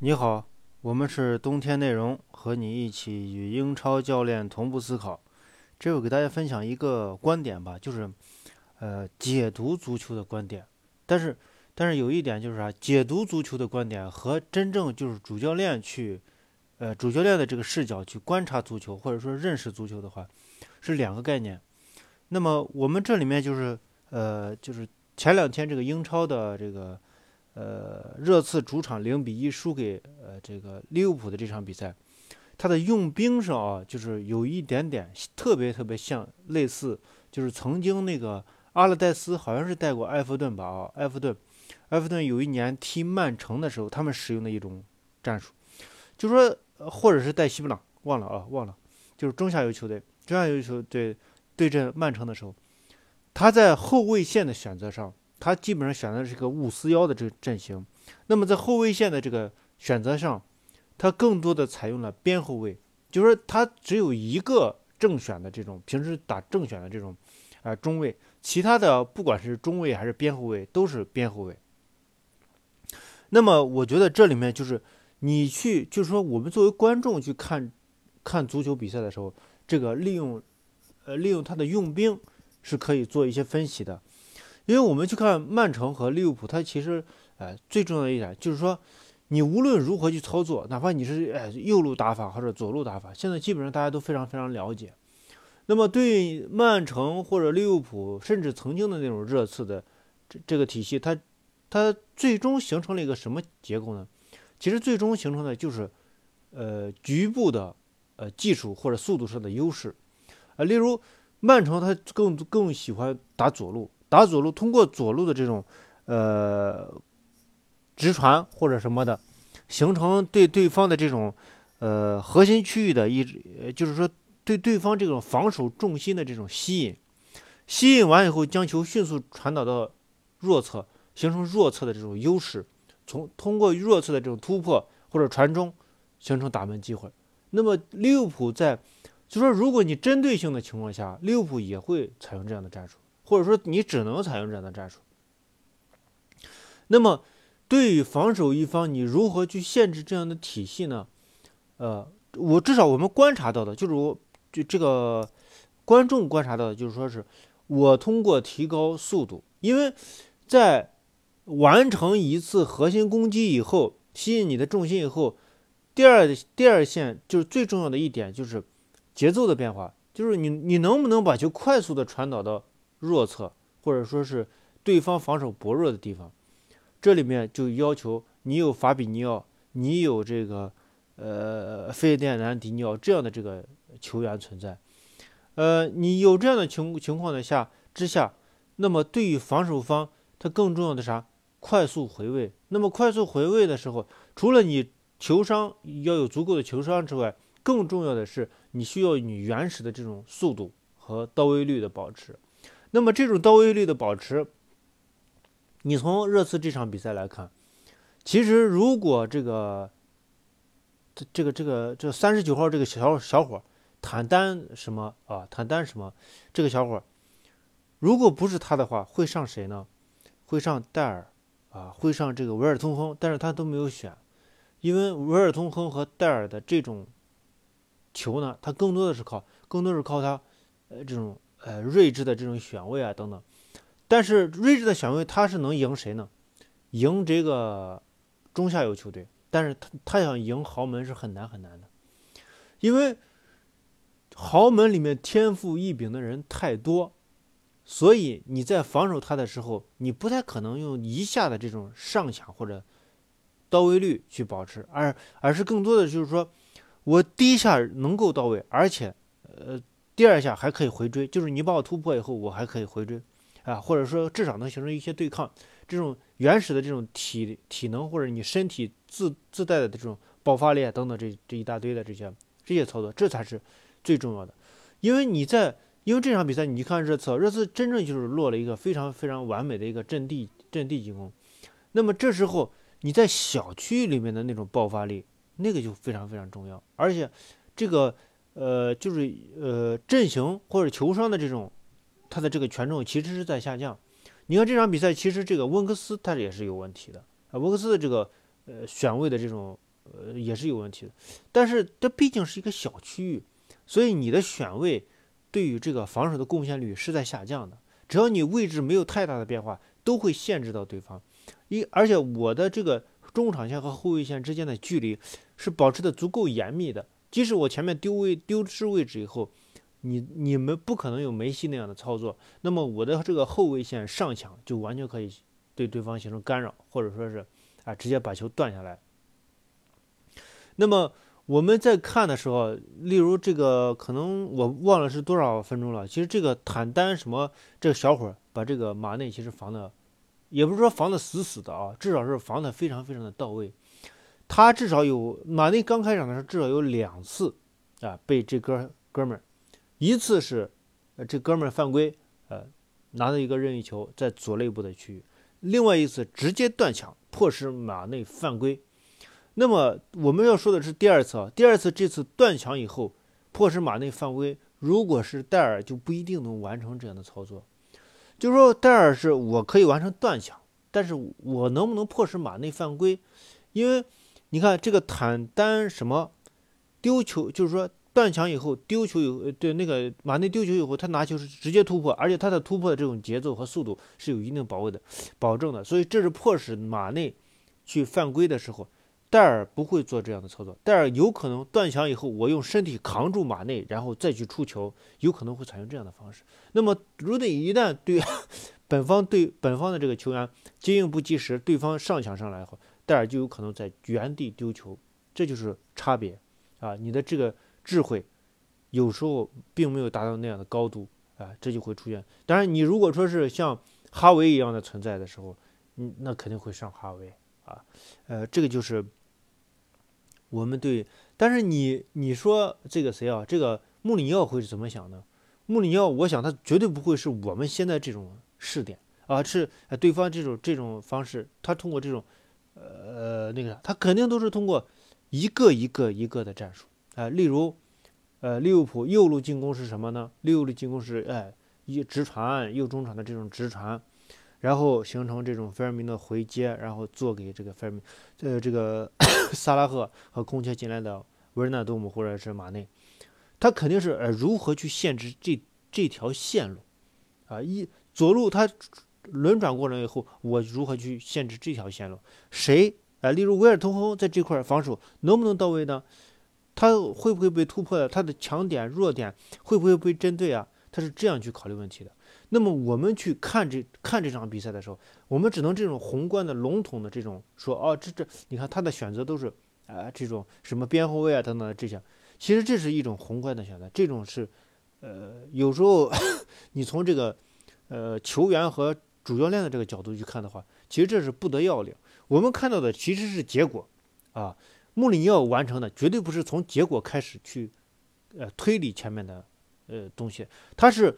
你好，我们是冬天内容，和你一起与英超教练同步思考。这我给大家分享一个观点吧，就是，呃，解读足球的观点。但是，但是有一点就是啥，解读足球的观点和真正就是主教练去，呃，主教练的这个视角去观察足球或者说认识足球的话，是两个概念。那么我们这里面就是，呃，就是前两天这个英超的这个。呃，热刺主场零比一输给呃这个利物浦的这场比赛，他的用兵上啊，就是有一点点特别特别像类似，就是曾经那个阿勒代斯好像是带过埃弗顿吧啊，埃弗顿，埃弗顿有一年踢曼城的时候，他们使用的一种战术，就说或者是带西布朗，忘了啊忘了，就是中下游球队，中下游球队对阵曼城的时候，他在后卫线的选择上。他基本上选的是一个五四幺的这个阵型，那么在后卫线的这个选择上，他更多的采用了边后卫，就是说他只有一个正选的这种，平时打正选的这种，啊中卫，其他的不管是中卫还是边后卫都是边后卫。那么我觉得这里面就是你去，就是说我们作为观众去看看足球比赛的时候，这个利用，呃利用他的用兵是可以做一些分析的。因为我们去看曼城和利物浦，它其实，呃，最重要的一点就是说，你无论如何去操作，哪怕你是呃右路打法或者左路打法，现在基本上大家都非常非常了解。那么对曼城或者利物浦，甚至曾经的那种热刺的这这个体系，它它最终形成了一个什么结构呢？其实最终形成的就是，呃，局部的呃技术或者速度上的优势。啊，例如曼城它更更喜欢打左路。打左路，通过左路的这种，呃，直传或者什么的，形成对对方的这种，呃，核心区域的一，就是说对对方这种防守重心的这种吸引，吸引完以后，将球迅速传导到弱侧，形成弱侧的这种优势，从通过弱侧的这种突破或者传中，形成打门机会。那么利物浦在，就说如果你针对性的情况下，利物浦也会采用这样的战术。或者说你只能采用这样的战术。那么，对于防守一方，你如何去限制这样的体系呢？呃，我至少我们观察到的就是我就这个观众观察到的就是说是我通过提高速度，因为在完成一次核心攻击以后，吸引你的重心以后，第二第二线就是最重要的一点就是节奏的变化，就是你你能不能把球快速的传导到。弱侧，或者说是对方防守薄弱的地方，这里面就要求你有法比尼奥，你有这个呃费迪南迪尼奥这样的这个球员存在，呃，你有这样的情情况的下之下，那么对于防守方，它更重要的啥？快速回位。那么快速回位的时候，除了你球商要有足够的球商之外，更重要的是你需要你原始的这种速度和到位率的保持。那么这种到位率的保持，你从热刺这场比赛来看，其实如果这个这个这个这三十九号这个小小伙坦丹什么啊坦丹什么这个小伙，如果不是他的话，会上谁呢？会上戴尔啊，会上这个维尔通亨，但是他都没有选，因为维尔通亨和戴尔的这种球呢，他更多的是靠更多是靠他呃这种。呃，睿智的这种选位啊，等等，但是睿智的选位他是能赢谁呢？赢这个中下游球队，但是他他想赢豪门是很难很难的，因为豪门里面天赋异禀的人太多，所以你在防守他的时候，你不太可能用一下的这种上抢或者到位率去保持，而而是更多的就是说我第一下能够到位，而且呃。第二下还可以回追，就是你把我突破以后，我还可以回追，啊，或者说至少能形成一些对抗，这种原始的这种体体能或者你身体自自带的这种爆发力啊等等，这这一大堆的这些这些操作，这才是最重要的。因为你在因为这场比赛，你看热刺，热刺真正就是落了一个非常非常完美的一个阵地阵地进攻，那么这时候你在小区域里面的那种爆发力，那个就非常非常重要，而且这个。呃，就是呃，阵型或者球商的这种，他的这个权重其实是在下降。你看这场比赛，其实这个温克斯他也是有问题的啊。温克斯的这个呃选位的这种呃，也是有问题的。但是这毕竟是一个小区域，所以你的选位对于这个防守的贡献率是在下降的。只要你位置没有太大的变化，都会限制到对方。一而且我的这个中场线和后卫线之间的距离是保持的足够严密的，即使我前面丢位丢失位置以后。你你们不可能有梅西那样的操作，那么我的这个后卫线上抢就完全可以对对方形成干扰，或者说是啊直接把球断下来。那么我们在看的时候，例如这个可能我忘了是多少分钟了，其实这个坦丹什么这个小伙把这个马内其实防的，也不是说防的死死的啊，至少是防的非常非常的到位。他至少有马内刚开场的时候至少有两次啊被这哥哥们儿。一次是，这哥们儿犯规，呃，拿到一个任意球在左内部的区域；另外一次直接断抢，迫使马内犯规。那么我们要说的是第二次啊，第二次这次断抢以后，迫使马内犯规。如果是戴尔，就不一定能完成这样的操作。就是说，戴尔是我可以完成断抢，但是我能不能迫使马内犯规？因为你看这个坦丹什么丢球，就是说。断墙以后丢球以后，对那个马内丢球以后，他拿球是直接突破，而且他的突破的这种节奏和速度是有一定保卫的保证的，所以这是迫使马内去犯规的时候，戴尔不会做这样的操作。戴尔有可能断墙以后，我用身体扛住马内，然后再去出球，有可能会采用这样的方式。那么如果一旦对 本方对本方的这个球员接应不及时，对方上抢上来后，戴尔就有可能在原地丢球，这就是差别啊！你的这个。智慧有时候并没有达到那样的高度啊，这就会出现。当然，你如果说是像哈维一样的存在的时候，嗯，那肯定会上哈维啊。呃，这个就是我们对。但是你你说这个谁啊？这个穆里尼奥会是怎么想呢？穆里尼奥，我想他绝对不会是我们现在这种试点啊，是对方这种这种方式，他通过这种呃那个啥，他肯定都是通过一个一个一个的战术。啊，例如，呃，利物浦右路进攻是什么呢？右路进攻是，哎，一直传右中场的这种直传，然后形成这种菲尔明的回接，然后做给这个菲尔明，呃，这个 萨拉赫和空切进来的维尔纳多姆或者是马内，他肯定是呃如何去限制这这条线路，啊，一左路他轮转过来以后，我如何去限制这条线路？谁啊？例如维尔通亨在这块防守能不能到位呢？他会不会被突破的？他的强点、弱点会不会被针对啊？他是这样去考虑问题的。那么我们去看这看这场比赛的时候，我们只能这种宏观的、笼统的这种说，哦，这这，你看他的选择都是啊，这种什么边后卫啊等等的这些，其实这是一种宏观的选择。这种是，呃，有时候 你从这个呃球员和主教练的这个角度去看的话，其实这是不得要领。我们看到的其实是结果啊。穆里尼奥完成的绝对不是从结果开始去，呃，推理前面的，呃，东西。他是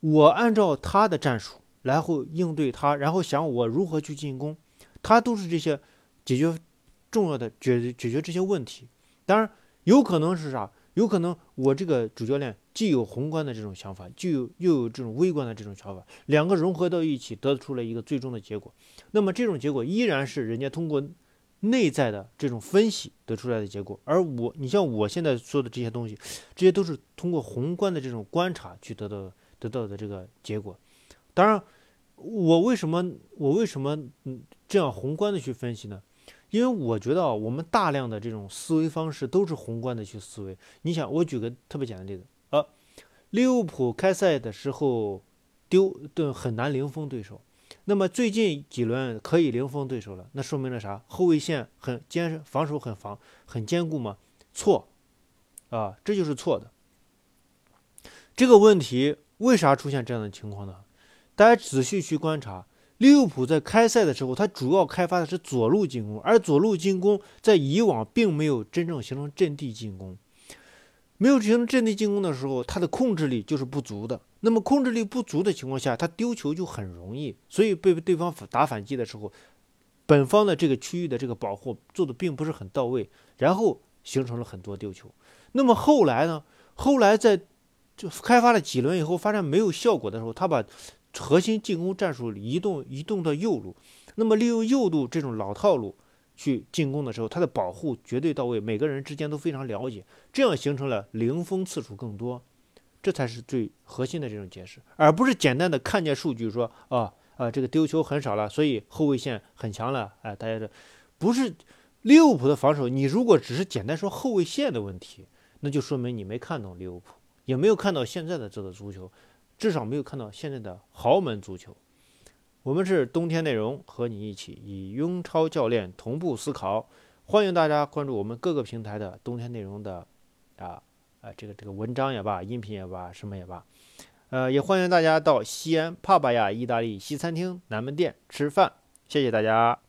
我按照他的战术，然后应对他，然后想我如何去进攻，他都是这些解决重要的解解决这些问题。当然，有可能是啥？有可能我这个主教练既有宏观的这种想法，就有又有这种微观的这种想法，两个融合到一起，得出了一个最终的结果。那么这种结果依然是人家通过。内在的这种分析得出来的结果，而我，你像我现在说的这些东西，这些都是通过宏观的这种观察去得到得到的这个结果。当然，我为什么我为什么嗯这样宏观的去分析呢？因为我觉得啊，我们大量的这种思维方式都是宏观的去思维。你想，我举个特别简单的例子啊，利物浦开赛的时候丢对很难零封对手。那么最近几轮可以零封对手了，那说明了啥？后卫线很坚，防守很防，很坚固吗？错，啊，这就是错的。这个问题为啥出现这样的情况呢？大家仔细去观察，利物浦在开赛的时候，它主要开发的是左路进攻，而左路进攻在以往并没有真正形成阵地进攻。没有形成阵地进攻的时候，他的控制力就是不足的。那么控制力不足的情况下，他丢球就很容易。所以被对方打反击的时候，本方的这个区域的这个保护做的并不是很到位，然后形成了很多丢球。那么后来呢？后来在就开发了几轮以后，发现没有效果的时候，他把核心进攻战术移动移动到右路。那么利用右路这种老套路，去进攻的时候，他的保护绝对到位，每个人之间都非常了解，这样形成了零封次数更多，这才是最核心的这种解释，而不是简单的看见数据说啊啊这个丢球很少了，所以后卫线很强了，哎，大家这不是利物浦的防守，你如果只是简单说后卫线的问题，那就说明你没看懂利物浦，也没有看到现在的这个足球，至少没有看到现在的豪门足球。我们是冬天内容，和你一起以英超教练同步思考。欢迎大家关注我们各个平台的冬天内容的啊啊这个这个文章也罢，音频也罢，什么也罢。呃，也欢迎大家到西安帕巴亚意大利西餐厅南门店吃饭。谢谢大家。